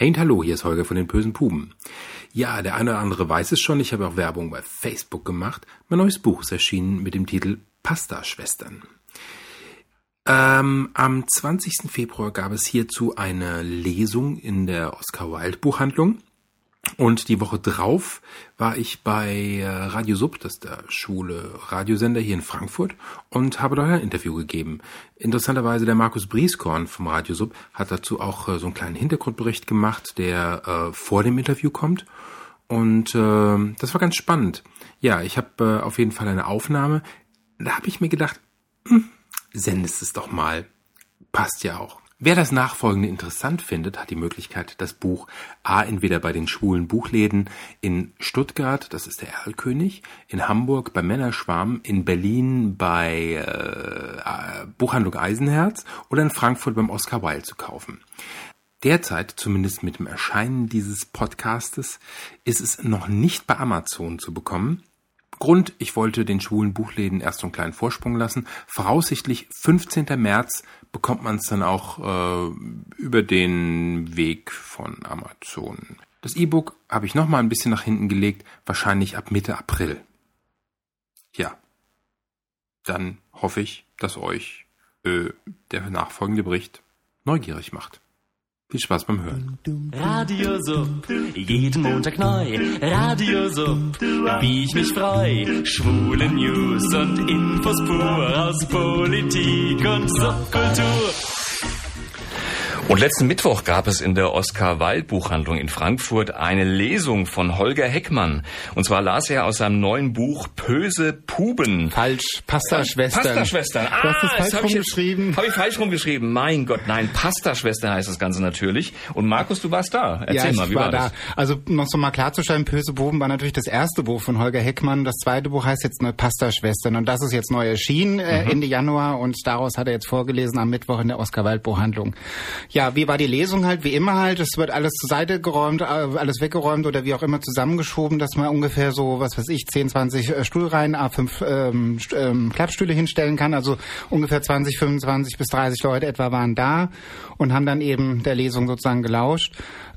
Hey und hallo, hier ist Holger von den bösen Puben. Ja, der eine oder andere weiß es schon, ich habe auch Werbung bei Facebook gemacht. Mein neues Buch ist erschienen mit dem Titel Pasta-Schwestern. Ähm, am 20. Februar gab es hierzu eine Lesung in der Oscar Wilde Buchhandlung. Und die Woche drauf war ich bei äh, Radio Sub, das ist der schwule Radiosender hier in Frankfurt, und habe dort ein Interview gegeben. Interessanterweise der Markus Brieskorn vom Radio Sub hat dazu auch äh, so einen kleinen Hintergrundbericht gemacht, der äh, vor dem Interview kommt. Und äh, das war ganz spannend. Ja, ich habe äh, auf jeden Fall eine Aufnahme. Da habe ich mir gedacht, hm, sendest es doch mal. Passt ja auch. Wer das Nachfolgende interessant findet, hat die Möglichkeit, das Buch A entweder bei den schwulen Buchläden in Stuttgart, das ist der Erlkönig, in Hamburg bei Männerschwarm, in Berlin bei äh, Buchhandlung Eisenherz oder in Frankfurt beim Oscar Wilde zu kaufen. Derzeit, zumindest mit dem Erscheinen dieses Podcastes, ist es noch nicht bei Amazon zu bekommen. Grund, ich wollte den schwulen Buchläden erst so einen kleinen Vorsprung lassen. Voraussichtlich 15. März bekommt man es dann auch äh, über den Weg von Amazon. Das E-Book habe ich nochmal ein bisschen nach hinten gelegt, wahrscheinlich ab Mitte April. Ja, dann hoffe ich, dass euch äh, der nachfolgende Bericht neugierig macht. Viel Spaß beim Hören. Radio Sub, jeden Montag neu. Radio Sub, wie ich mich freu. Schwule News und Infos pur aus Politik und Subkultur. Und letzten Mittwoch gab es in der Oskar Wilde Buchhandlung in Frankfurt eine Lesung von Holger Heckmann. Und zwar las er aus seinem neuen Buch Böse Puben. Falsch, Pasta-Schwestern. Pasta-Schwestern. Ah, du hast es falsch rumgeschrieben. Habe ich falsch rumgeschrieben. Mein Gott, nein, Pasta-Schwestern heißt das Ganze natürlich. Und Markus, du warst da. Erzähl ja, mal, wie war, war das? Da. Also noch so mal klarzustellen, Böse Puben war natürlich das erste Buch von Holger Heckmann. Das zweite Buch heißt jetzt ne Pasta-Schwestern. Und das ist jetzt neu erschienen äh, mhm. Ende Januar. Und daraus hat er jetzt vorgelesen am Mittwoch in der Oskar Wilde Buchhandlung. Ja, ja, wie war die Lesung halt? Wie immer halt. Es wird alles zur Seite geräumt, äh, alles weggeräumt oder wie auch immer zusammengeschoben, dass man ungefähr so, was weiß ich, 10, 20 äh, Stuhlreihen, A5 ähm, ähm, Klappstühle hinstellen kann. Also ungefähr 20, 25 bis 30 Leute etwa waren da und haben dann eben der Lesung sozusagen gelauscht.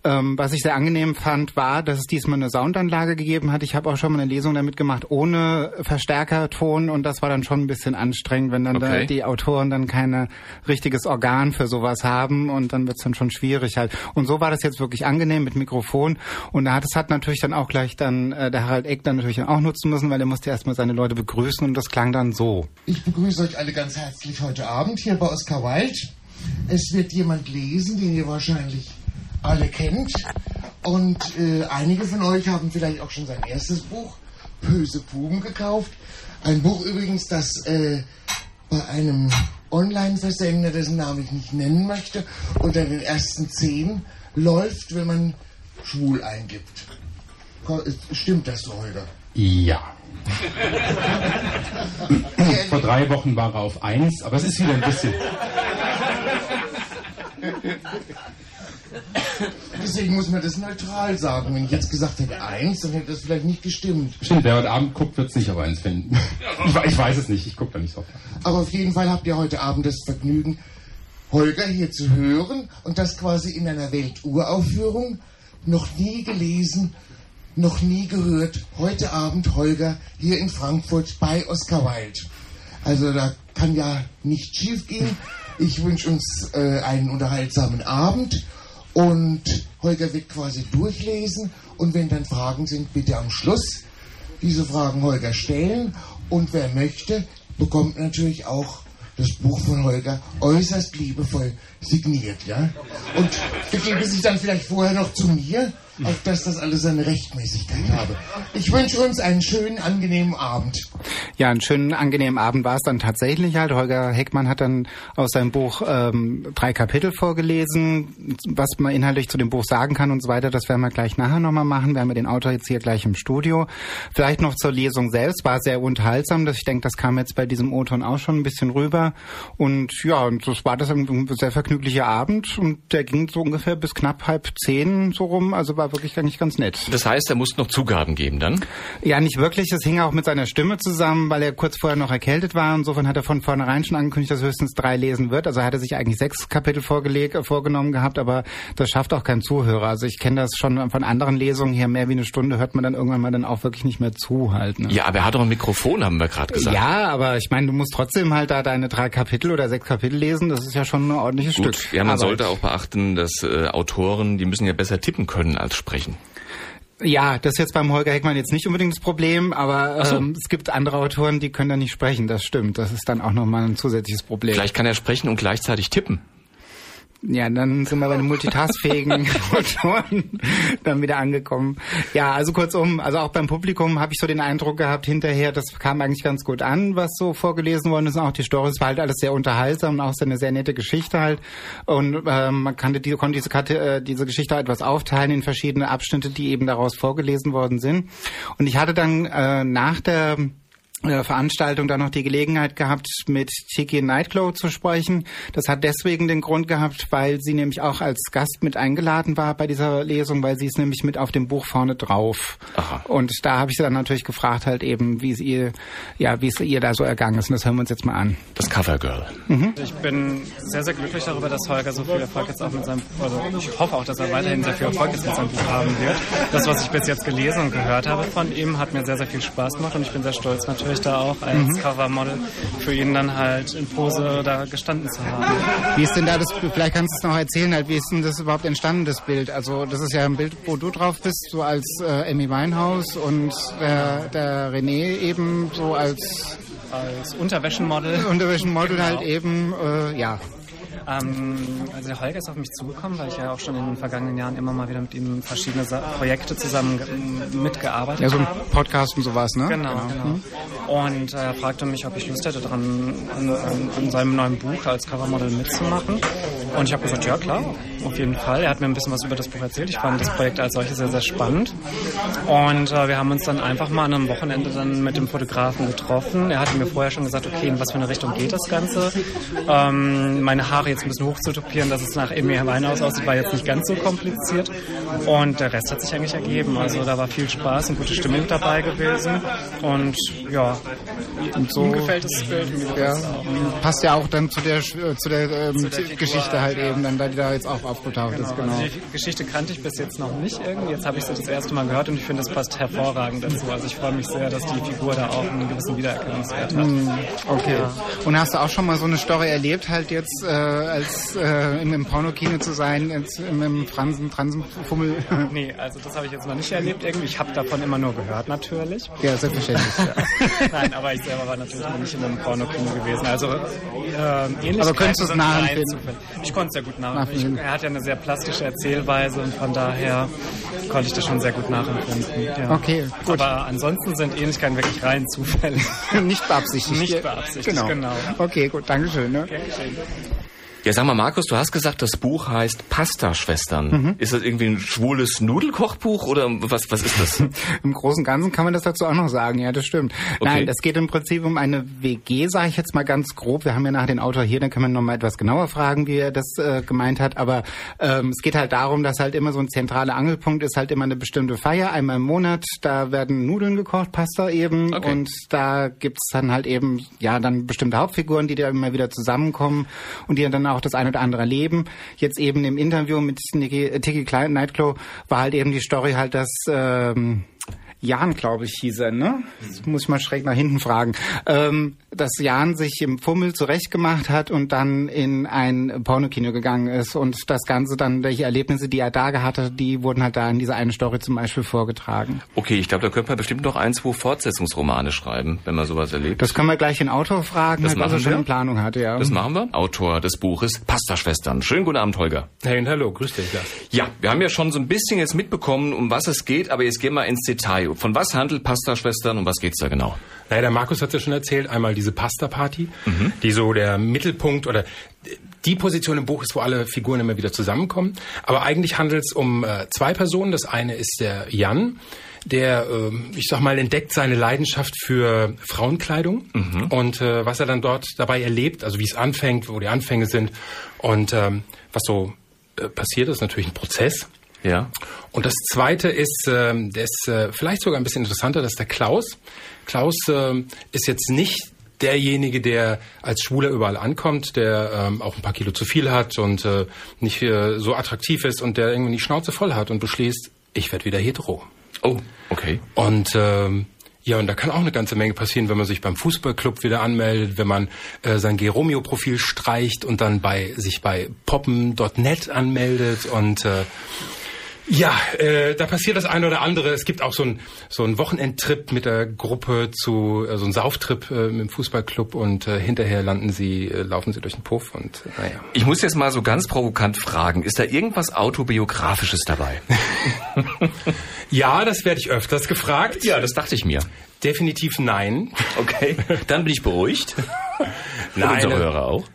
Ähm, was ich sehr angenehm fand, war, dass es diesmal eine Soundanlage gegeben hat. Ich habe auch schon mal eine Lesung damit gemacht ohne Verstärkerton und das war dann schon ein bisschen anstrengend, wenn dann okay. da die Autoren dann kein richtiges Organ für sowas haben und dann wird es dann schon schwierig halt. Und so war das jetzt wirklich angenehm mit Mikrofon und da hat natürlich dann auch gleich dann äh, der Harald Eck dann natürlich auch nutzen müssen, weil er musste erstmal seine Leute begrüßen und das klang dann so. Ich begrüße euch alle ganz herzlich heute Abend hier bei Oscar Wilde. Es wird jemand lesen, den ihr wahrscheinlich alle kennt. Und äh, einige von euch haben vielleicht auch schon sein erstes Buch, Böse Buben, gekauft. Ein Buch übrigens, das äh, bei einem Online-Versender, dessen Namen ich nicht nennen möchte, unter den ersten zehn läuft, wenn man schwul eingibt. Stimmt das so, Holger? Ja. Vor drei Wochen war er auf eins, aber es ist wieder ein bisschen. Deswegen muss man das neutral sagen. Wenn ich jetzt gesagt hätte eins, dann hätte das vielleicht nicht gestimmt. Stimmt, wer heute Abend guckt, wird es nicht auf eins finden. Ich, ich, weiß es nicht, ich gucke da nicht so. Aber auf jeden Fall habt ihr heute Abend das Vergnügen, Holger hier zu hören und das quasi in einer Welturaufführung. Noch nie gelesen, noch nie gehört. Heute Abend Holger hier in Frankfurt bei Oscar Wilde. Also da kann ja nicht schief gehen. Ich wünsche uns äh, einen unterhaltsamen Abend und Holger wird quasi durchlesen und wenn dann Fragen sind, bitte am Schluss diese Fragen Holger stellen. Und wer möchte, bekommt natürlich auch das Buch von Holger äußerst liebevoll signiert, ja? Und begebe sich dann vielleicht vorher noch zu mir auf dass das alles seine Rechtmäßigkeit habe. Ich wünsche uns einen schönen, angenehmen Abend. Ja, einen schönen, angenehmen Abend war es dann tatsächlich halt. Holger Heckmann hat dann aus seinem Buch ähm, drei Kapitel vorgelesen, was man inhaltlich zu dem Buch sagen kann und so weiter. Das werden wir gleich nachher nochmal machen. Wir haben den Autor jetzt hier gleich im Studio. Vielleicht noch zur Lesung selbst. War sehr unterhaltsam. Ich denke, das kam jetzt bei diesem O-Ton auch schon ein bisschen rüber. Und ja, und das war das ein sehr vergnüglicher Abend und der ging so ungefähr bis knapp halb zehn so rum. Also war wirklich eigentlich ganz nett. Das heißt, er musste noch Zugaben geben dann? Ja, nicht wirklich. Das hing auch mit seiner Stimme zusammen, weil er kurz vorher noch erkältet war. Insofern hat er von vornherein schon angekündigt, dass er höchstens drei lesen wird. Also er hatte sich eigentlich sechs Kapitel vorgelegt, äh, vorgenommen gehabt, aber das schafft auch kein Zuhörer. Also ich kenne das schon von anderen Lesungen hier. Mehr wie eine Stunde hört man dann irgendwann mal dann auch wirklich nicht mehr zu halt. Ne? Ja, aber er hat doch ein Mikrofon, haben wir gerade gesagt. Ja, aber ich meine, du musst trotzdem halt da deine drei Kapitel oder sechs Kapitel lesen. Das ist ja schon ein ordentliches Gut. Stück. Ja, man Arbeit. sollte auch beachten, dass äh, Autoren, die müssen ja besser tippen können als sprechen. Ja, das ist jetzt beim Holger Heckmann jetzt nicht unbedingt das Problem, aber so. ähm, es gibt andere Autoren, die können da nicht sprechen. Das stimmt. Das ist dann auch nochmal ein zusätzliches Problem. Vielleicht kann er sprechen und gleichzeitig tippen. Ja, dann sind wir bei den multitaskfähigen Autoren dann wieder angekommen. Ja, also kurzum, also auch beim Publikum habe ich so den Eindruck gehabt, hinterher, das kam eigentlich ganz gut an, was so vorgelesen worden ist. Und auch die Stories war halt alles sehr unterhaltsam und auch so eine sehr nette Geschichte halt. Und ähm, man kannte die, konnte diese, Karte, äh, diese Geschichte etwas aufteilen in verschiedene Abschnitte, die eben daraus vorgelesen worden sind. Und ich hatte dann äh, nach der Veranstaltung dann noch die Gelegenheit gehabt, mit Tiki Nightglow zu sprechen. Das hat deswegen den Grund gehabt, weil sie nämlich auch als Gast mit eingeladen war bei dieser Lesung, weil sie ist nämlich mit auf dem Buch vorne drauf. Aha. Und da habe ich sie dann natürlich gefragt, halt eben, wie es ihr, ja, wie es ihr da so ergangen ist. Und das hören wir uns jetzt mal an. Das Covergirl. Ich bin sehr, sehr glücklich darüber, dass Holger so viel Erfolg jetzt auch mit seinem, also ich hoffe auch, dass er weiterhin sehr viel Erfolg jetzt mit seinem Buch haben wird. Das, was ich bis jetzt gelesen und gehört habe von ihm, hat mir sehr, sehr viel Spaß gemacht und ich bin sehr stolz natürlich da auch als Covermodel für ihn dann halt in Pose da gestanden zu haben. Wie ist denn da das, vielleicht kannst du es noch erzählen, halt, wie ist denn das überhaupt entstanden, das Bild? Also das ist ja ein Bild, wo du drauf bist, so als äh, Amy Winehouse und der, der René eben so als Als Unterwäschenmodel. Unterwäschenmodel Genau. halt eben, äh, ja. Ähm, also der Holger ist auf mich zugekommen, weil ich ja auch schon in den vergangenen Jahren immer mal wieder mit ihm verschiedene Sa Projekte zusammen ge- mitgearbeitet Ja, so ein habe. Podcast und sowas, ne? Genau, genau. Und äh, er fragte mich, ob ich Lust hätte, daran an, an, an seinem neuen Buch als Covermodel mitzumachen. Und ich habe gesagt, ja klar, auf jeden Fall. Er hat mir ein bisschen was über das Buch erzählt. Ich fand das Projekt als solches sehr, sehr spannend. Und äh, wir haben uns dann einfach mal an einem Wochenende dann mit dem Fotografen getroffen. Er hatte mir vorher schon gesagt, okay, in was für eine Richtung geht das Ganze. Ähm, meine Haare jetzt ein bisschen hochzutopieren, dass es nach Amy Winehouse aussieht, war jetzt nicht ganz so kompliziert. Und der Rest hat sich eigentlich ergeben. Also da war viel Spaß und gute Stimmung dabei gewesen. Und ja, Und so, gefällt das Bild. Ja, es passt ja auch dann zu der, äh, zu der, ähm, der Figur, Geschichte halt ja. eben, dann, da die da jetzt auch aufgetaucht ist, genau. Also die Geschichte kannte ich bis jetzt noch nicht irgendwie. Jetzt habe ich sie das erste Mal gehört und ich finde, es passt hervorragend dazu. Also ich freue mich sehr, dass die Figur da auch einen gewissen Wiedererkennungswert hat. Okay. Und hast du auch schon mal so eine Story erlebt, halt jetzt äh, als äh, im, im Pornokino zu sein, jetzt im, im Fransen, Transenfummel? Nee, also das habe ich jetzt noch nicht erlebt irgendwie. Ich habe davon immer nur gehört natürlich. ja, selbstverständlich. Ja. Nein, aber ich selber war natürlich noch nicht in einem Pornokino gewesen. Also ähm, ähnlich. Aber könntest du es nachempfinden? Ich konnte es sehr gut nachempfinden. Er hat ja eine sehr plastische Erzählweise und von daher konnte ich das schon sehr gut nachempfinden. Ja. Okay, gut. Aber ansonsten sind Ähnlichkeiten wirklich rein Zufälle. Nicht beabsichtigt. Nicht beabsichtigt, genau. genau. Okay, gut, Dankeschön. Ne? Ja, sag mal, Markus, du hast gesagt, das Buch heißt Pasta-Schwestern. Ist das irgendwie ein schwules Nudelkochbuch oder was, was ist das? Im Großen und Ganzen kann man das dazu auch noch sagen, ja, das stimmt. Nein, es geht im Prinzip um eine WG, sage ich jetzt mal ganz grob. Wir haben ja nachher den Autor hier, dann können wir noch mal etwas genauer fragen, wie er das äh, gemeint hat. Aber ähm, es geht halt darum, dass halt immer so ein zentraler Angelpunkt ist, halt immer eine bestimmte Feier, einmal im Monat. Da werden Nudeln gekocht, Pasta eben. Okay. Und da gibt's dann halt eben, ja, dann bestimmte Hauptfiguren, die da immer wieder zusammenkommen und die dann auch das ein oder andere erleben. Jetzt eben im Interview mit Tiki Klein, Nightclaw war halt eben die Story halt, dass ähm, Jan, glaube ich, hieß er, ne? Jetzt muss ich mal schräg nach hinten fragen. Ähm, dass Jan sich im Fummel zurechtgemacht hat und dann in ein Pornokino gegangen ist und das Ganze dann, welche Erlebnisse, die er da gehabt hat, die wurden halt da in dieser einen Story zum Beispiel vorgetragen. Okay, ich glaube, da könnte man bestimmt noch ein, zwei Fortsetzungsromane schreiben, wenn man sowas erlebt. Das können wir gleich den Autor fragen, Das halt, was er schon in Planung hatte, ja. Das machen wir. Autor des Buches Pasta-Schwestern. Schönen guten Abend, Holger. Hey und hallo, grüß dich. Lars. Ja, wir haben ja schon so ein bisschen jetzt mitbekommen, um was es geht, aber jetzt gehen wir ins Detail. Von was handelt Pasta-Schwestern und was geht's da genau? Naja, der Markus hat ja schon erzählt, einmal diese Pasta-Party, die so der Mittelpunkt oder die Position im Buch ist, wo alle Figuren immer wieder zusammenkommen. Aber eigentlich handelt es um äh, zwei Personen. Das eine ist der Jan, der, ähm, ich sag mal, entdeckt seine Leidenschaft für Frauenkleidung und äh, was er dann dort dabei erlebt, also wie es anfängt, wo die Anfänge sind und ähm, was so äh, passiert, ist natürlich ein Prozess. Ja. Und das zweite ist, äh, der ist äh, vielleicht sogar ein bisschen interessanter, das ist der Klaus. Klaus äh, ist jetzt nicht derjenige, der als Schwuler überall ankommt, der ähm, auch ein paar Kilo zu viel hat und äh, nicht äh, so attraktiv ist und der irgendwie die Schnauze voll hat und beschließt, ich werde wieder hetero. Oh, okay. Und ähm, ja, und da kann auch eine ganze Menge passieren, wenn man sich beim Fußballclub wieder anmeldet, wenn man äh, sein Geromeo-Profil streicht und dann bei sich bei poppen.net anmeldet und äh, ja, äh, da passiert das eine oder andere. Es gibt auch so einen so Wochenendtrip mit der Gruppe zu äh, so einen Sauftrip äh, dem Fußballclub und äh, hinterher landen sie, äh, laufen sie durch den Puff und äh, naja. Ich muss jetzt mal so ganz provokant fragen, ist da irgendwas autobiografisches dabei? Ja, das werde ich öfters gefragt. ja, das dachte ich mir. Definitiv nein. Okay, dann bin ich beruhigt. Nein, unsere äh, Hörer auch.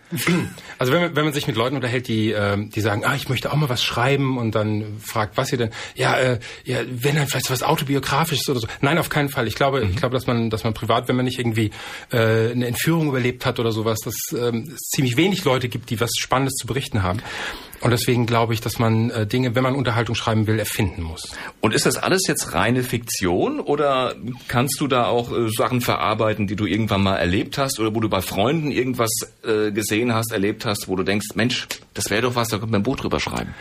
Also wenn man, wenn man sich mit Leuten unterhält, die, ähm, die sagen, ah, ich möchte auch mal was schreiben und dann fragt, was ihr denn, ja, äh, ja, wenn dann vielleicht was autobiografisches oder so. Nein, auf keinen Fall. Ich glaube, ich glaube, dass man, dass man privat, wenn man nicht irgendwie äh, eine Entführung überlebt hat oder sowas, dass ähm, es ziemlich wenig Leute gibt, die was Spannendes zu berichten haben. Und deswegen glaube ich, dass man äh, Dinge, wenn man Unterhaltung schreiben will, erfinden muss. Und ist das alles jetzt reine Fiktion oder kannst du da auch äh, Sachen verarbeiten, die du irgendwann mal erlebt hast oder wo du bei Freunden irgendwas äh, gesehen hast, erlebt hast, wo du denkst, Mensch, das wäre doch was, da könnte man ein Buch drüber schreiben.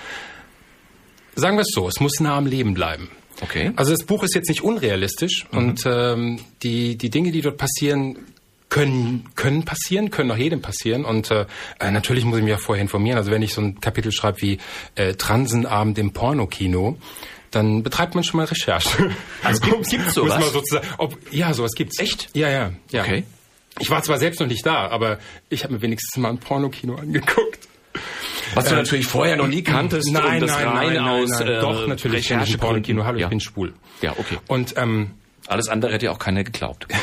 Sagen wir es so, es muss nah am Leben bleiben. Okay. Also das Buch ist jetzt nicht unrealistisch und ähm, die, die Dinge, die dort passieren, können, können passieren, können auch jedem passieren. Und äh, äh, natürlich muss ich mich ja vorher informieren. Also wenn ich so ein Kapitel schreibe wie äh, Transenabend im Pornokino, dann betreibt man schon mal Recherche. Also gibt- gibt's sowas? Muss man sozusagen, ob, ja, sowas gibt's. Echt? Ja, ja, ja. Okay. Ich war zwar selbst noch nicht da, aber ich habe mir wenigstens mal ein Pornokino angeguckt. Was du natürlich vorher noch nie kanntest Nein, nein, nein, nein, aus nein. äh, Doch, natürlich, ich ein Pornokino habe, ja. ich bin schwul. Ja, okay. Und ähm, Alles andere hätte ja auch keiner geglaubt.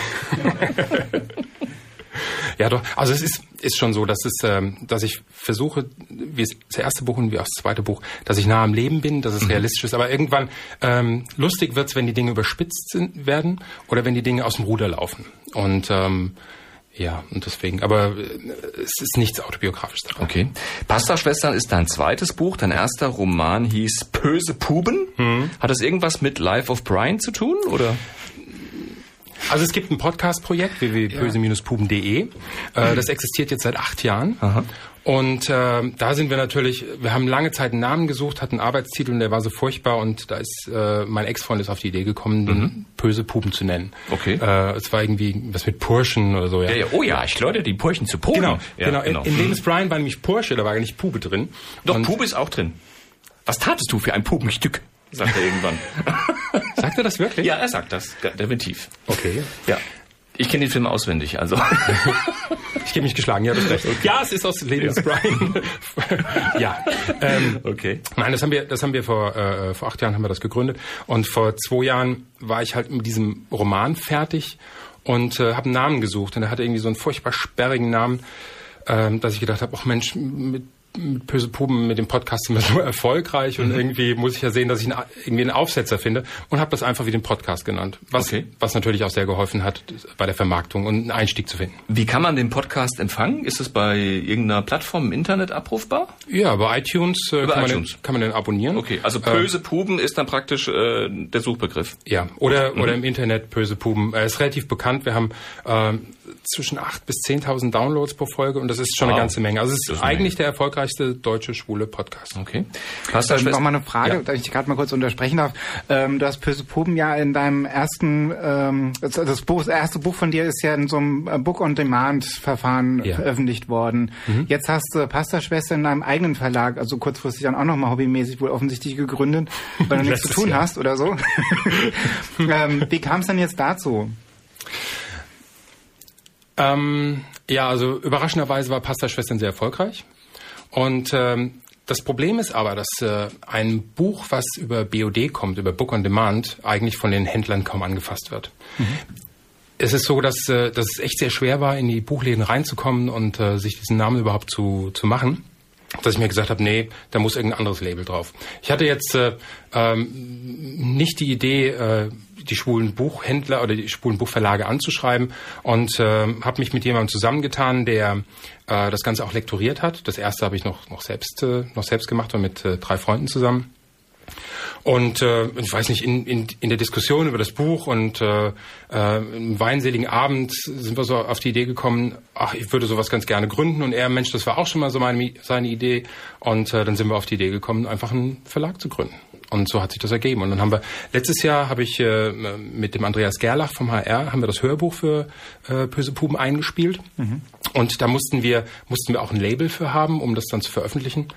Ja, doch. Also es ist, ist schon so, dass es, ähm, dass ich versuche, wie es das erste Buch und wie auch das zweite Buch, dass ich nah am Leben bin, dass es realistisch ist. Aber irgendwann ähm, lustig wird's, wenn die Dinge überspitzt sind, werden oder wenn die Dinge aus dem Ruder laufen. Und ähm, ja, und deswegen. Aber äh, es ist nichts autobiografisches daran. Okay. Pasta-Schwestern ist dein zweites Buch. Dein erster Roman hieß Böse Puben. Hat das irgendwas mit Life of Brian zu tun? Oder? Also es gibt ein Podcast-Projekt www.böse-puben.de. Äh, das existiert jetzt seit acht Jahren. Und äh, da sind wir natürlich, wir haben lange Zeit einen Namen gesucht, hatten einen Arbeitstitel und der war so furchtbar und da ist äh, mein Ex-Freund ist auf die Idee gekommen, den Böse Puben zu nennen. Okay. Äh, es war irgendwie was mit Purschen oder so, ja. Ja, ja. Oh ja, ich läute die Purchen zu Puben. Genau, ja, genau. In, in Lebens Brian war nämlich Pursche, da war gar nicht Pube drin. Doch, Und- Pube ist auch drin. Was tatest du für ein Pubenstück? Sagt er irgendwann. Sagt er das wirklich? ja, er sagt das. Ja, Definitiv. Okay. Ja. Ich kenne den Film auswendig, also. Ich gebe mich geschlagen, ja, das recht. Ja, es ist aus Lebens Brian. ja. Ähm, Okay. Nein, das haben wir, das haben wir vor, äh, vor acht Jahren haben wir das gegründet. Und vor zwei Jahren war ich halt mit diesem Roman fertig und äh, habe einen Namen gesucht. Und er hatte irgendwie so einen furchtbar sperrigen Namen, ähm, dass ich gedacht habe, ach Mensch, mit, mit Böse Puben, mit dem Podcast sind wir so erfolgreich und irgendwie muss ich ja sehen, dass ich einen, irgendwie einen Aufsetzer finde und habe das einfach wie den Podcast genannt. Was, Okay. was natürlich auch sehr geholfen hat bei der Vermarktung und einen Einstieg zu finden. Wie kann man den Podcast empfangen? Ist es bei irgendeiner Plattform im Internet abrufbar? Ja, bei iTunes, äh, kann, Man iTunes. den, kann man den abonnieren. Okay, also Äh, böse Puben ist dann praktisch äh, der Suchbegriff. Ja, oder, Mhm. oder im Internet Böse Puben. Er ist relativ bekannt. Wir haben ähm, zwischen 8.000 bis 10.000 Downloads pro Folge und das ist schon Wow. eine ganze Menge. Also es ist eigentlich der erfolgreichste deutsche schwule Podcast. Okay. Pasta Ähm, noch mal eine Frage, Ja. da ich dich gerade mal kurz untersprechen darf. Ähm, du hast Böse Puben ja in deinem ersten, ähm, das, Buch, das erste Buch von dir ist ja in so einem äh, Book-on-Demand-Verfahren Ja. veröffentlicht worden. Jetzt hast du Pasta-Schwester in deinem eigenen Verlag, also kurzfristig dann auch nochmal hobbymäßig wohl offensichtlich gegründet, weil du nichts zu tun Jahr. hast oder so. ähm, wie kam es denn jetzt dazu? Ähm, ja, also überraschenderweise war Pasta Schwestern sehr erfolgreich. Und ähm, das Problem ist aber, dass äh, ein Buch, was über BOD kommt, über Book on Demand, eigentlich von den Händlern kaum angefasst wird. Es ist so, dass, äh, dass es echt sehr schwer war, in die Buchläden reinzukommen und äh, sich diesen Namen überhaupt zu, zu machen. Dass ich mir gesagt habe, nee, da muss irgendein anderes Label drauf. Ich hatte jetzt äh, ähm, nicht die Idee, äh, die schwulen Buchhändler oder die schwulen Buchverlage anzuschreiben und äh, habe mich mit jemandem zusammengetan, der äh, das Ganze auch lektoriert hat. Das erste habe ich noch noch selbst äh, noch selbst gemacht und mit äh, drei Freunden zusammen. Und äh, ich weiß nicht, in, in, in der Diskussion über das Buch und äh, äh, im weinseligen Abend sind wir so auf die Idee gekommen, ach, ich würde sowas ganz gerne gründen. Und er, Mensch, das war auch schon mal so meine, seine Idee. Und äh, dann sind wir auf die Idee gekommen, einfach einen Verlag zu gründen. Und so hat sich das ergeben. Und dann haben wir letztes Jahr habe ich äh, mit dem Andreas Gerlach vom HR haben wir das Hörbuch für äh, Böse Puben eingespielt. Mhm. Und da mussten wir mussten wir auch ein Label für haben, um das dann zu veröffentlichen.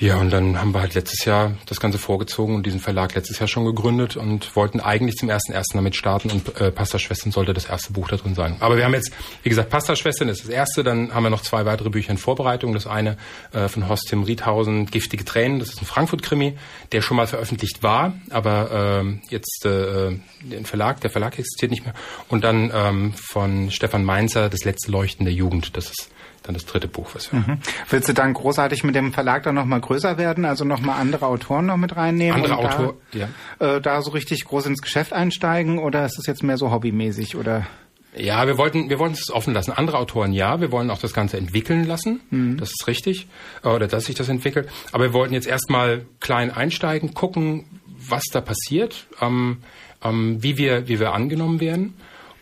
Ja, und dann haben wir halt letztes Jahr das Ganze vorgezogen und diesen Verlag letztes Jahr schon gegründet und wollten eigentlich zum ersten ersten damit starten und äh, Pasta-Schwestern sollte das erste Buch da drin sein. Aber wir haben jetzt, wie gesagt, Pasta-Schwestern ist das erste, dann haben wir noch zwei weitere Bücher in Vorbereitung. Das eine äh, von Horst Tim Riedhausen, Giftige Tränen, das ist ein Frankfurt-Krimi, der schon mal veröffentlicht war, aber äh, jetzt äh, den Verlag, der Verlag existiert nicht mehr. Und dann ähm, von Stefan Mainzer, Das letzte Leuchten der Jugend, das ist dann das dritte Buch, was wir mhm. Willst du dann großartig mit dem Verlag dann nochmal größer werden, also nochmal andere Autoren noch mit reinnehmen? Andere Autoren, ja. Äh, da so richtig groß ins Geschäft einsteigen oder ist es jetzt mehr so hobbymäßig oder? Ja, wir wollten, wir wollten es offen lassen. Andere Autoren ja, wir wollen auch das Ganze entwickeln lassen. Mhm. Das ist richtig. Oder dass sich das entwickelt. Aber wir wollten jetzt erstmal klein einsteigen, gucken, was da passiert, ähm, ähm, wie wir, wie wir angenommen werden.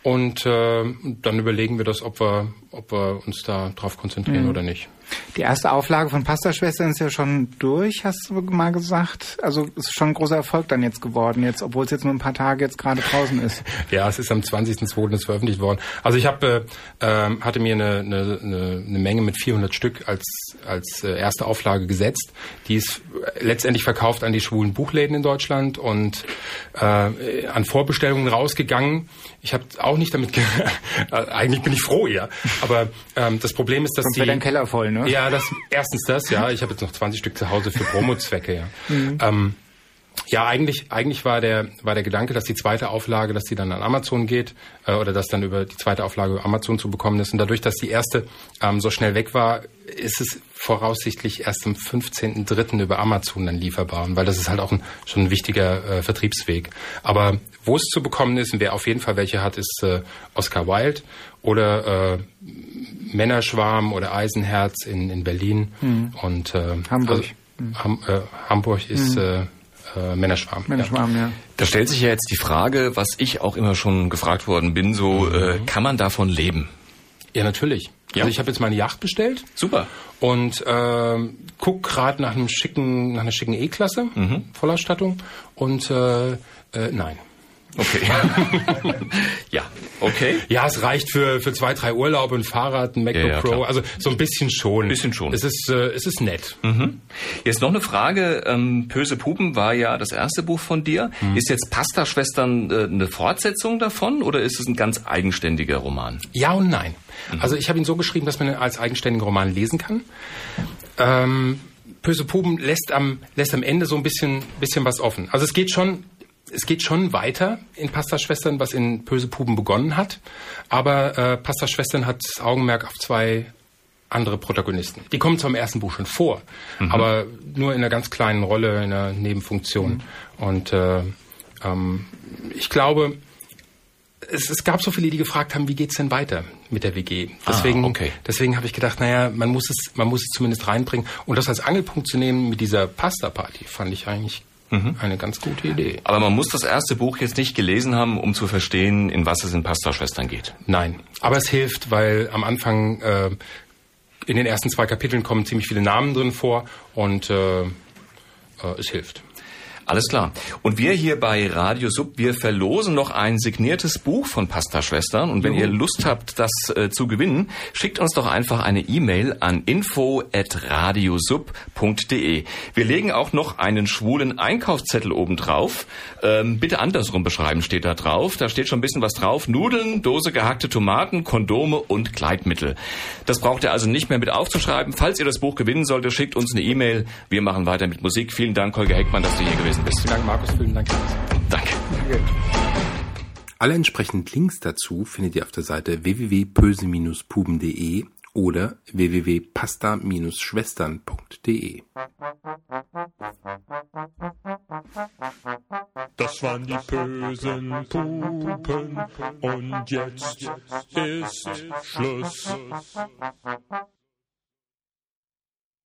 Und äh, dann überlegen wir das, ob wir, ob wir uns da drauf konzentrieren mhm. oder nicht. Die erste Auflage von Pasta-Schwestern ist ja schon durch, hast du mal gesagt. Also ist schon ein großer Erfolg dann jetzt geworden, jetzt, obwohl es jetzt nur ein paar Tage jetzt gerade draußen ist. ja, es ist am 20.02. veröffentlicht worden. Also ich habe äh, hatte mir eine, eine, eine Menge mit 400 Stück als, als äh, erste Auflage gesetzt. Die ist letztendlich verkauft an die schwulen Buchläden in Deutschland und äh, an Vorbestellungen rausgegangen. Ich habe auch nicht damit, eigentlich bin ich froh, ja. Aber ähm, das Problem ist, dass Sonst die... dein Keller voll, ne? Ja, das erstens das, ja. Ich habe jetzt noch 20 Stück zu Hause für Promo-Zwecke, ja. Mhm. Ähm, ja, eigentlich, eigentlich war der, war der Gedanke, dass die zweite Auflage, dass die dann an Amazon geht äh, oder dass dann über die zweite Auflage Amazon zu bekommen ist. Und dadurch, dass die erste ähm, so schnell weg war, ist es voraussichtlich erst am 15.03. über Amazon dann lieferbar. weil das ist halt auch ein, schon ein wichtiger äh, Vertriebsweg. Aber wo es zu bekommen ist und wer auf jeden Fall welche hat, ist äh, Oscar Wilde oder äh, Männerschwarm oder Eisenherz in, in Berlin mhm. und äh, Hamburg. Also, mhm. Ham, äh, Hamburg ist mhm. äh, äh, Männerschwarm. Männerschwarm, ja. ja. Da stellt sich ja jetzt die Frage, was ich auch immer schon gefragt worden bin, so mhm. äh, kann man davon leben? Ja, natürlich. Ja. Also ich habe jetzt meine Yacht bestellt. Super. Und äh, guck gerade nach einem schicken, nach einer schicken E-Klasse, mhm. Vollausstattung. Und äh, äh, nein. Okay. ja, okay. Ja, es reicht für, für zwei, drei Urlaube, ein Fahrrad, ein MacBook ja, ja, Pro. Also so ein bisschen schon. Ein bisschen schon. Es ist, äh, es ist nett. Mhm. Jetzt noch eine Frage. Ähm, Böse Pupen war ja das erste Buch von dir. Mhm. Ist jetzt Pasta-Schwestern äh, eine Fortsetzung davon oder ist es ein ganz eigenständiger Roman? Ja und nein. Mhm. Also ich habe ihn so geschrieben, dass man ihn als eigenständigen Roman lesen kann. Ähm, Böse Puben lässt am, lässt am Ende so ein bisschen, bisschen was offen. Also es geht schon es geht schon weiter in Pasta-Schwestern, was in Böse Puben begonnen hat. Aber äh, Pasta-Schwestern hat Augenmerk auf zwei andere Protagonisten. Die kommen zwar im ersten Buch schon vor, mhm. aber nur in einer ganz kleinen Rolle, in einer Nebenfunktion. Mhm. Und äh, ähm, ich glaube, es, es gab so viele, die gefragt haben, wie geht's denn weiter mit der WG? Deswegen, ah, okay. deswegen habe ich gedacht, naja, man muss es, man muss es zumindest reinbringen. Und das als Angelpunkt zu nehmen mit dieser Pasta-Party, fand ich eigentlich Mhm. Eine ganz gute Idee. Aber man muss das erste Buch jetzt nicht gelesen haben, um zu verstehen, in was es in Pasta-Schwestern geht. Nein, aber es hilft, weil am Anfang äh, in den ersten zwei Kapiteln kommen ziemlich viele Namen drin vor und äh, äh, es hilft. Alles klar. Und wir hier bei Radio Sub, wir verlosen noch ein signiertes Buch von Pasta Schwestern. Und wenn Juhu. ihr Lust habt, das äh, zu gewinnen, schickt uns doch einfach eine E-Mail an info@radiosub.de. Wir legen auch noch einen schwulen Einkaufszettel oben drauf. Ähm, bitte andersrum beschreiben steht da drauf. Da steht schon ein bisschen was drauf. Nudeln, Dose gehackte Tomaten, Kondome und Kleidmittel. Das braucht ihr also nicht mehr mit aufzuschreiben. Falls ihr das Buch gewinnen solltet, schickt uns eine E-Mail. Wir machen weiter mit Musik. Vielen Dank, Holger Heckmann, dass du hier gewesen bist. Vielen Dank, Markus. Vielen Dank. Danke. Danke. Alle entsprechenden Links dazu findet ihr auf der Seite www.pöse-puben.de oder www.pasta-schwestern.de. Das waren die bösen Pupen und jetzt ist Schluss.